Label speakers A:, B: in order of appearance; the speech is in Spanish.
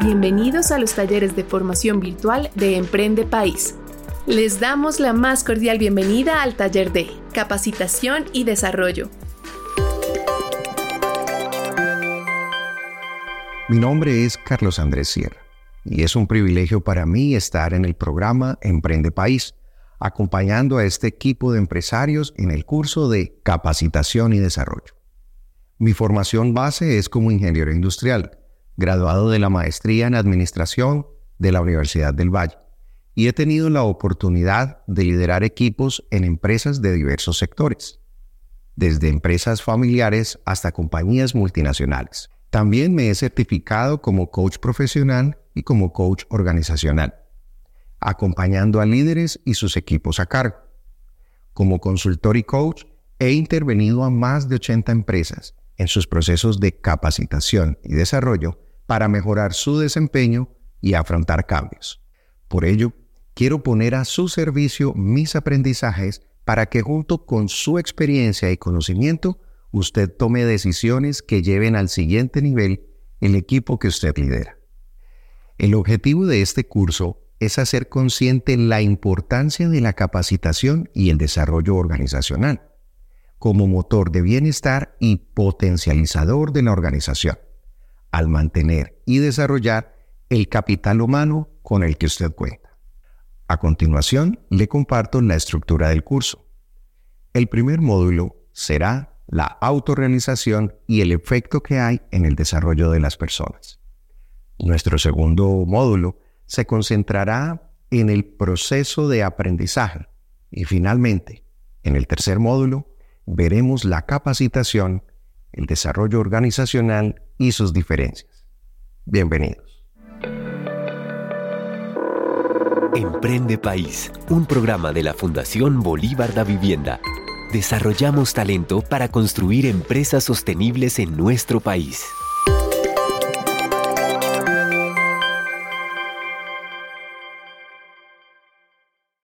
A: Bienvenidos a los talleres de formación virtual de Emprende País. Les damos la más cordial bienvenida al taller de Capacitación y Desarrollo.
B: Mi nombre es Carlos Andrés Sierra y es un privilegio para mí estar en el programa Emprende País, acompañando a este equipo de empresarios en el curso de Capacitación y Desarrollo. Mi formación base es como ingeniero industrial graduado de la maestría en Administración de la Universidad del Valle, y he tenido la oportunidad de liderar equipos en empresas de diversos sectores, desde empresas familiares hasta compañías multinacionales. También me he certificado como coach profesional y como coach organizacional, acompañando a líderes y sus equipos a cargo. Como consultor y coach, he intervenido a más de 80 empresas en sus procesos de capacitación y desarrollo para mejorar su desempeño y afrontar cambios. Por ello, quiero poner a su servicio mis aprendizajes para que junto con su experiencia y conocimiento, usted tome decisiones que lleven al siguiente nivel el equipo que usted lidera. El objetivo de este curso es hacer consciente la importancia de la capacitación y el desarrollo organizacional como motor de bienestar y potencializador de la organización al mantener y desarrollar el capital humano con el que usted cuenta. A continuación, le comparto la estructura del curso. El primer módulo será la autorrealización y el efecto que hay en el desarrollo de las personas. Nuestro segundo módulo se concentrará en el proceso de aprendizaje y finalmente, en el tercer módulo, veremos la capacitación, el desarrollo organizacional y sus diferencias. Bienvenidos.
C: Emprende País, un programa de la Fundación Bolívar da Vivienda. Desarrollamos talento para construir empresas sostenibles en nuestro país.